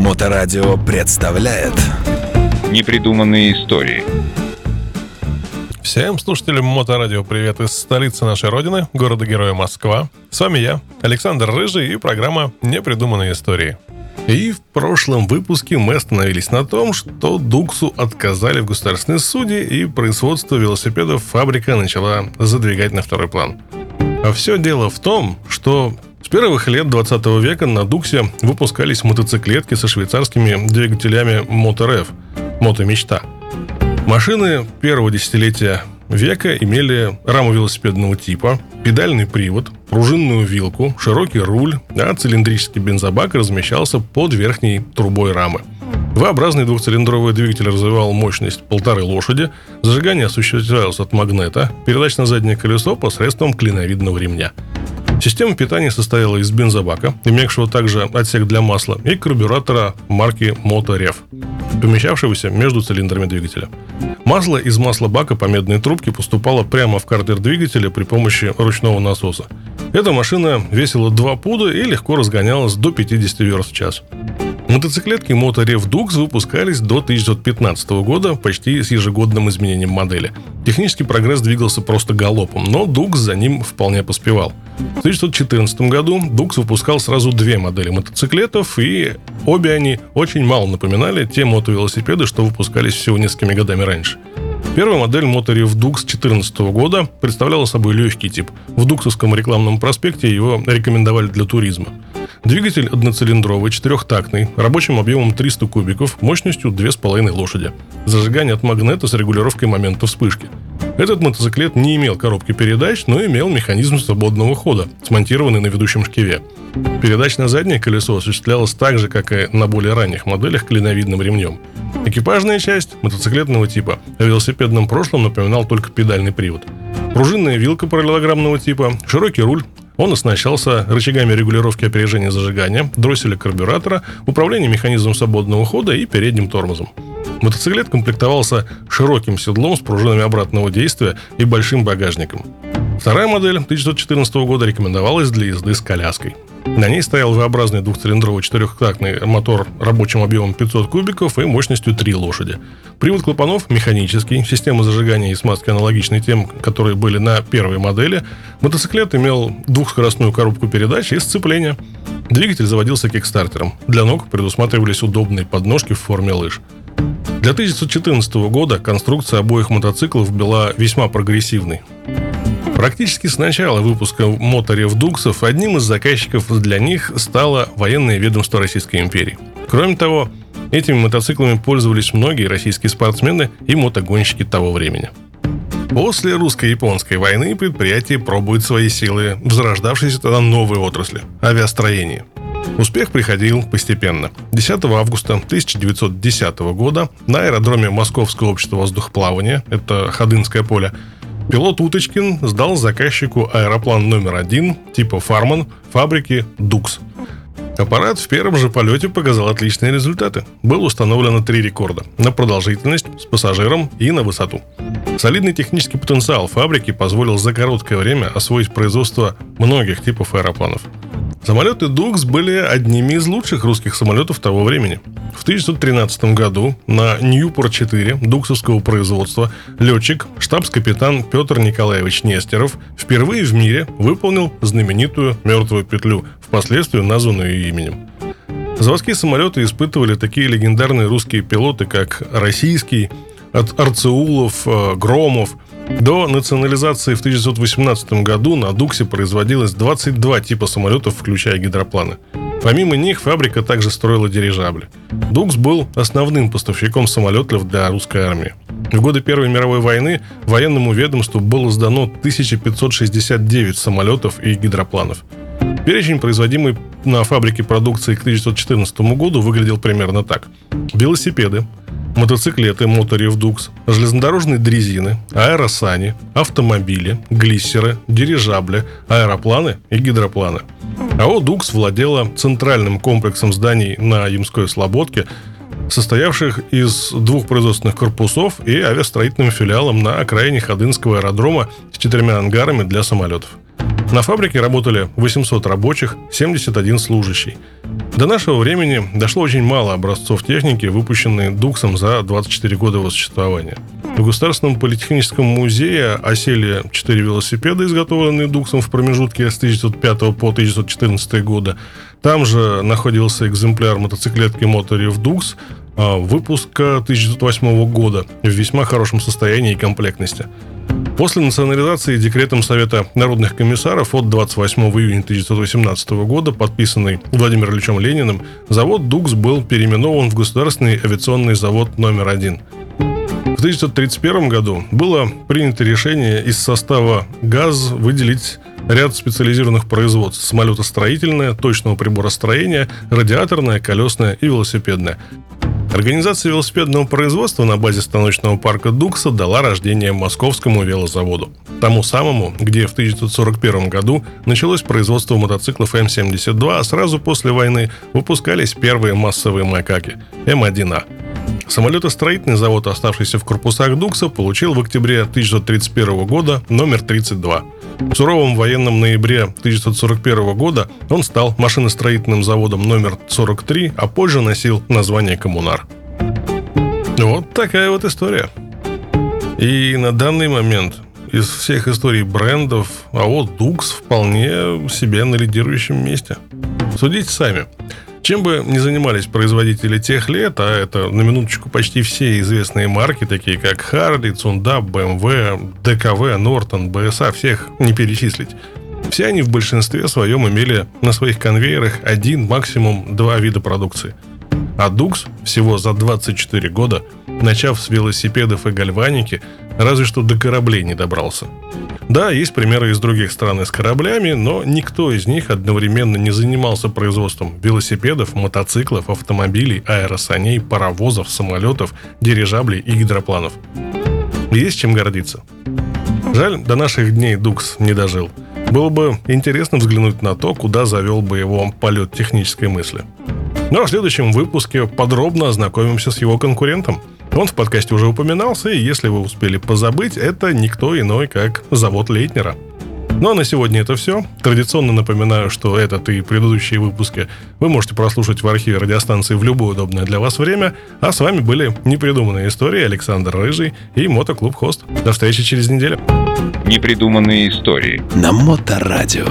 Моторадио представляет Непридуманные истории Всем слушателям Моторадио привет из столицы нашей родины, города-героя Москва. С вами я, Александр Рыжий и программа «Непридуманные истории». И в прошлом выпуске мы остановились на том, что Дуксу отказали в государственной суде, и производство велосипедов фабрика начала задвигать на второй план. А все дело в том, что первых лет 20 века на Дуксе выпускались мотоциклетки со швейцарскими двигателями Мотор-F, Мотомечта. Машины первого десятилетия века имели раму велосипедного типа, педальный привод, пружинную вилку, широкий руль, а цилиндрический бензобак размещался под верхней трубой рамы. V-образный двухцилиндровый двигатель развивал мощность полторы лошади, зажигание осуществлялось от магнета, передач на заднее колесо посредством клиновидного ремня. Система питания состояла из бензобака, имевшего также отсек для масла, и карбюратора марки Motoref, помещавшегося между цилиндрами двигателя. Масло из масла бака по медной трубке поступало прямо в картер двигателя при помощи ручного насоса. Эта машина весила 2 пуда и легко разгонялась до 50 верст в час. Мотоциклетки Motoref Dux выпускались до 1915 года почти с ежегодным изменением модели. Технический прогресс двигался просто галопом, но Dux за ним вполне поспевал. В 1914 году Dux выпускал сразу две модели мотоциклетов, и обе они очень мало напоминали те мотовелосипеды, что выпускались всего несколькими годами раньше. Первая модель Motoref Dux 2014 года представляла собой легкий тип. В дуксовском рекламном проспекте его рекомендовали для туризма. Двигатель одноцилиндровый, четырехтактный, рабочим объемом 300 кубиков, мощностью 2,5 лошади. Зажигание от магнета с регулировкой момента вспышки. Этот мотоциклет не имел коробки передач, но имел механизм свободного хода, смонтированный на ведущем шкиве. Передач на заднее колесо осуществлялась так же, как и на более ранних моделях клиновидным ремнем. Экипажная часть мотоциклетного типа о велосипедном прошлом напоминал только педальный привод. Пружинная вилка параллелограммного типа, широкий руль, он оснащался рычагами регулировки опережения зажигания, дросселя карбюратора, управлением механизмом свободного хода и передним тормозом. Мотоциклет комплектовался широким седлом с пружинами обратного действия и большим багажником. Вторая модель 1914 года рекомендовалась для езды с коляской. На ней стоял V-образный двухцилиндровый четырехтактный мотор рабочим объемом 500 кубиков и мощностью 3 лошади. Привод клапанов механический, система зажигания и смазки аналогичны тем, которые были на первой модели. Мотоциклет имел двухскоростную коробку передач и сцепление. Двигатель заводился кикстартером. Для ног предусматривались удобные подножки в форме лыж. Для 1914 года конструкция обоих мотоциклов была весьма прогрессивной. Практически с начала выпуска моторев Дуксов одним из заказчиков для них стало военное ведомство Российской империи. Кроме того, этими мотоциклами пользовались многие российские спортсмены и мотогонщики того времени. После русско-японской войны предприятие пробует свои силы в зарождавшейся тогда новой отрасли – авиастроении. Успех приходил постепенно. 10 августа 1910 года на аэродроме Московского общества воздухоплавания, это Ходынское поле, Пилот Уточкин сдал заказчику аэроплан номер один типа «Фарман» фабрики «Дукс». Аппарат в первом же полете показал отличные результаты. Было установлено три рекорда – на продолжительность, с пассажиром и на высоту. Солидный технический потенциал фабрики позволил за короткое время освоить производство многих типов аэропланов – Самолеты «Дукс» были одними из лучших русских самолетов того времени. В 1913 году на Ньюпорт-4 дуксовского производства летчик, штабс-капитан Петр Николаевич Нестеров впервые в мире выполнил знаменитую «Мертвую петлю», впоследствии названную ее именем. Заводские самолеты испытывали такие легендарные русские пилоты, как российский, от Арцеулов, э, Громов – до национализации в 1918 году на Дуксе производилось 22 типа самолетов, включая гидропланы. Помимо них фабрика также строила дирижабли. Дукс был основным поставщиком самолетов для русской армии. В годы Первой мировой войны военному ведомству было сдано 1569 самолетов и гидропланов. Перечень, производимый на фабрике продукции к 1914 году, выглядел примерно так. Велосипеды, мотоциклеты Моторев Дукс, железнодорожные дрезины, аэросани, автомобили, глиссеры, дирижабли, аэропланы и гидропланы. АО «Дукс» владела центральным комплексом зданий на Ямской Слободке, состоявших из двух производственных корпусов и авиастроительным филиалом на окраине Ходынского аэродрома с четырьмя ангарами для самолетов. На фабрике работали 800 рабочих, 71 служащий. До нашего времени дошло очень мало образцов техники, выпущенные Дуксом за 24 года его существования. В Государственном политехническом музее осели 4 велосипеда, изготовленные Дуксом в промежутке с 1905 по 1914 года. Там же находился экземпляр мотоциклетки Моторев Дукс выпуска 1908 года в весьма хорошем состоянии и комплектности. После национализации декретом Совета народных комиссаров от 28 июня 1918 года, подписанный Владимиром Ильичем Лениным, завод «Дукс» был переименован в Государственный авиационный завод номер один. В 1931 году было принято решение из состава ГАЗ выделить ряд специализированных производств – самолетостроительное, точного приборостроения, радиаторное, колесное и велосипедное. Организация велосипедного производства на базе станочного парка Дукса дала рождение Московскому велозаводу. Тому самому, где в 1941 году началось производство мотоциклов М-72, а сразу после войны выпускались первые массовые макаки – М1А. Самолетостроительный завод, оставшийся в корпусах Дукса, получил в октябре 1931 года номер 32. В суровом военном ноябре 1941 года он стал машиностроительным заводом номер 43, а позже носил название «Коммунар». Вот такая вот история. И на данный момент из всех историй брендов, а Дукс вполне себе на лидирующем месте. Судите сами. Чем бы ни занимались производители тех лет, а это на минуточку почти все известные марки, такие как Harley, Цунда, BMW, DKV, Norton, BSA, всех не перечислить. Все они в большинстве своем имели на своих конвейерах один, максимум два вида продукции. А Dux всего за 24 года, начав с велосипедов и гальваники, разве что до кораблей не добрался – да, есть примеры из других стран с кораблями, но никто из них одновременно не занимался производством велосипедов, мотоциклов, автомобилей, аэросаней, паровозов, самолетов, дирижаблей и гидропланов. Есть чем гордиться. Жаль, до наших дней Дукс не дожил. Было бы интересно взглянуть на то, куда завел бы его полет технической мысли. Ну а в следующем выпуске подробно ознакомимся с его конкурентом – он в подкасте уже упоминался, и если вы успели позабыть, это никто иной, как завод Лейтнера. Ну а на сегодня это все. Традиционно напоминаю, что этот и предыдущие выпуски вы можете прослушать в архиве радиостанции в любое удобное для вас время. А с вами были непридуманные истории Александр Рыжий и Мотоклуб Хост. До встречи через неделю. Непридуманные истории. На Моторадио.